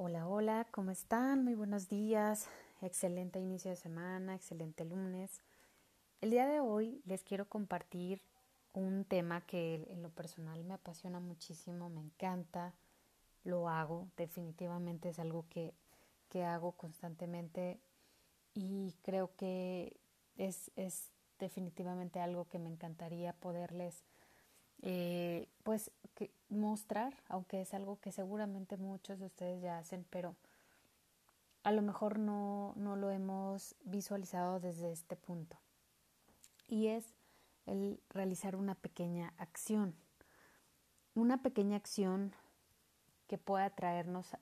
Hola, hola, ¿cómo están? Muy buenos días. Excelente inicio de semana, excelente lunes. El día de hoy les quiero compartir un tema que en lo personal me apasiona muchísimo, me encanta, lo hago, definitivamente es algo que, que hago constantemente y creo que es, es definitivamente algo que me encantaría poderles eh, pues que mostrar, aunque es algo que seguramente muchos de ustedes ya hacen, pero a lo mejor no, no lo hemos visualizado desde este punto. Y es el realizar una pequeña acción. Una pequeña acción que pueda traernos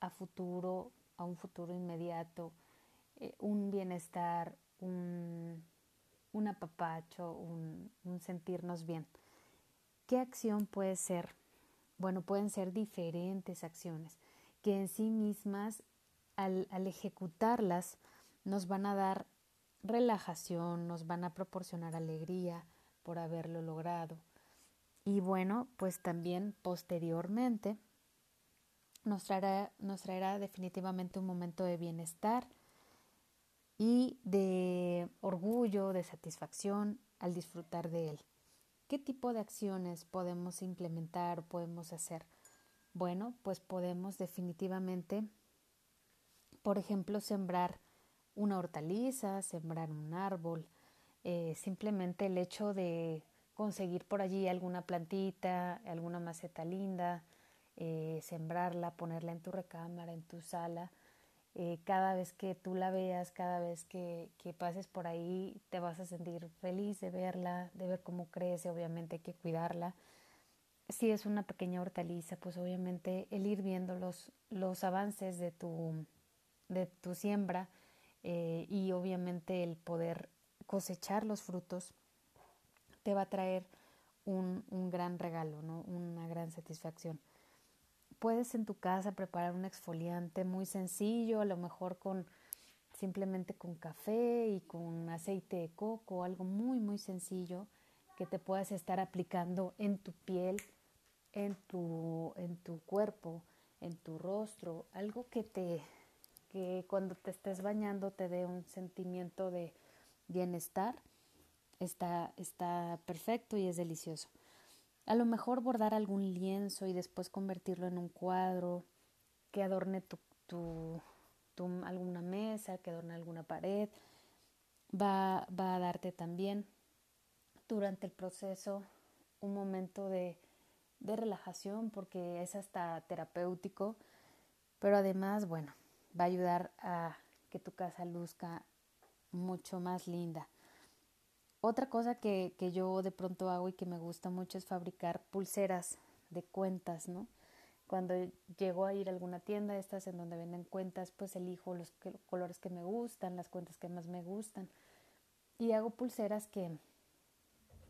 a futuro, a un futuro inmediato, eh, un bienestar, un, un apapacho, un, un sentirnos bien. ¿Qué acción puede ser? Bueno, pueden ser diferentes acciones que en sí mismas, al, ejecutarlas, nos van a dar relajación, nos van a proporcionar alegría por haberlo logrado. Y bueno, pues también posteriormente nos traerá, nos traerá definitivamente un momento de bienestar y de orgullo, de satisfacción al disfrutar de él. ¿Qué tipo de acciones podemos implementar o podemos hacer? Bueno, pues podemos definitivamente, por ejemplo, sembrar una hortaliza, sembrar un árbol, eh, simplemente el hecho de conseguir por allí alguna plantita, alguna maceta linda, eh, sembrarla, ponerla en tu recámara, en tu sala, eh, cada vez que tú la veas, cada vez que, que, pases por ahí, te vas a sentir feliz de verla, de ver cómo crece, obviamente hay que cuidarla. Si es una pequeña hortaliza, pues obviamente el ir viendo los, los avances de tu, de tu siembra eh, y obviamente el poder cosechar los frutos te va a traer un, un gran regalo, ¿no? una gran satisfacción puedes en tu casa preparar un exfoliante muy sencillo, a lo mejor con simplemente con café y con aceite de coco, algo muy muy sencillo que te puedas estar aplicando en tu piel, en tu en tu cuerpo, en tu rostro, algo que te que cuando te estés bañando te dé un sentimiento de bienestar. Está está perfecto y es delicioso. A lo mejor bordar algún lienzo y después convertirlo en un cuadro que adorne tu, tu, alguna mesa, que adorne alguna pared. Va, va a darte también durante el proceso un momento de, de relajación porque es hasta terapéutico, pero además, bueno, va a ayudar a que tu casa luzca mucho más linda. Otra cosa que, que yo de pronto hago y que me gusta mucho es fabricar pulseras de cuentas, ¿no? Cuando llego a ir a alguna tienda, estas en donde venden cuentas, pues elijo los, colores que me gustan, las cuentas que más me gustan. Y hago pulseras que,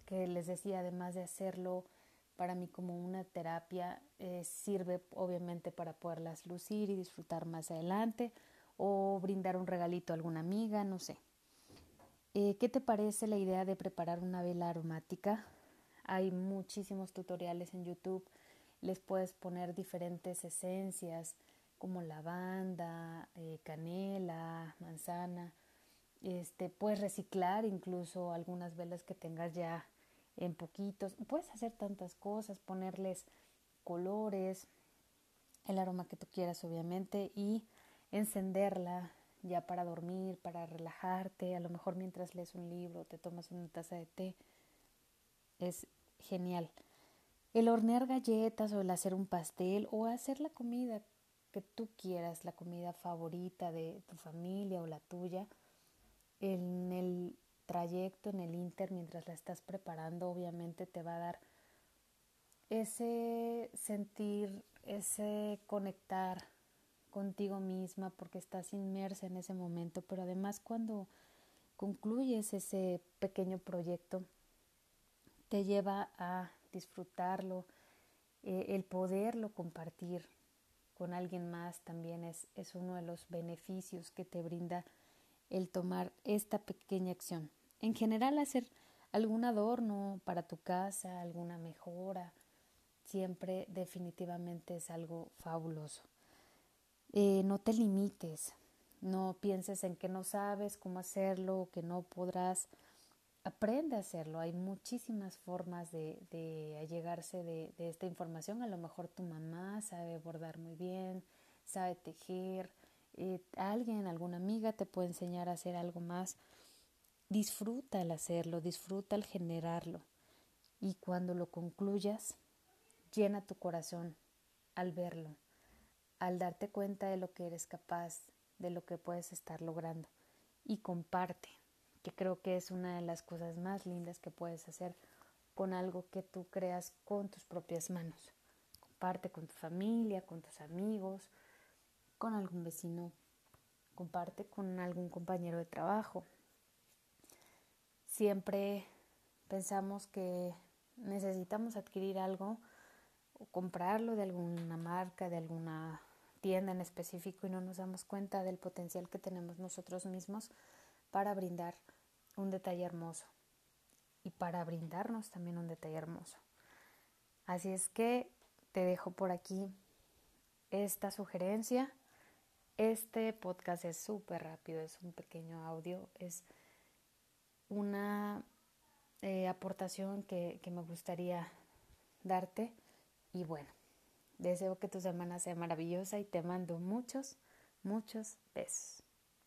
que les decía, además de hacerlo para mí como una terapia, eh, sirve obviamente para poderlas lucir y disfrutar más adelante o brindar un regalito a alguna amiga, no sé. Eh, ¿Qué te parece la idea de preparar una vela aromática? Hay muchísimos tutoriales en YouTube. Les puedes poner diferentes esencias como lavanda, eh, canela, manzana. Este, puedes reciclar incluso algunas velas que tengas ya en poquitos. Puedes hacer tantas cosas, ponerles colores, el aroma que tú quieras obviamente y encenderla ya para dormir, para relajarte, a lo mejor mientras lees un libro, te tomas una taza de té. Es genial. El hornear galletas o el hacer un pastel o hacer la comida que tú quieras, la comida favorita de tu familia o la tuya, en el trayecto, en el inter, mientras la estás preparando, obviamente te va a dar ese sentir, ese conectar contigo misma porque estás inmersa en ese momento, pero además cuando concluyes ese pequeño proyecto, te lleva a disfrutarlo, eh, el poderlo compartir con alguien más también es, es uno de los beneficios que te brinda el tomar esta pequeña acción. En general, hacer algún adorno para tu casa, alguna mejora, siempre definitivamente es algo fabuloso. Eh, no te limites, no pienses en que no sabes cómo hacerlo que no podrás. Aprende a hacerlo. Hay muchísimas formas de, de allegarse de, de esta información. A lo mejor tu mamá sabe bordar muy bien, sabe tejer, eh, alguien, alguna amiga te puede enseñar a hacer algo más. Disfruta al hacerlo, disfruta al generarlo. Y cuando lo concluyas, llena tu corazón al verlo, al darte cuenta de lo que eres capaz, de lo que puedes estar logrando. Y comparte, que creo que es una de las cosas más lindas que puedes hacer con algo que tú creas con tus propias manos. Comparte con tu familia, con tus amigos, con algún vecino, comparte con algún compañero de trabajo. Siempre pensamos que necesitamos adquirir algo o comprarlo de alguna marca, de alguna tienda en específico y no nos damos cuenta del potencial que tenemos nosotros mismos para brindar un detalle hermoso y para brindarnos también un detalle hermoso. Así es que te dejo por aquí esta sugerencia este podcast es súper rápido, es un pequeño audio, es una eh, aportación que, que me gustaría darte y bueno, deseo que tu semana sea maravillosa y te mando muchos, muchos besos.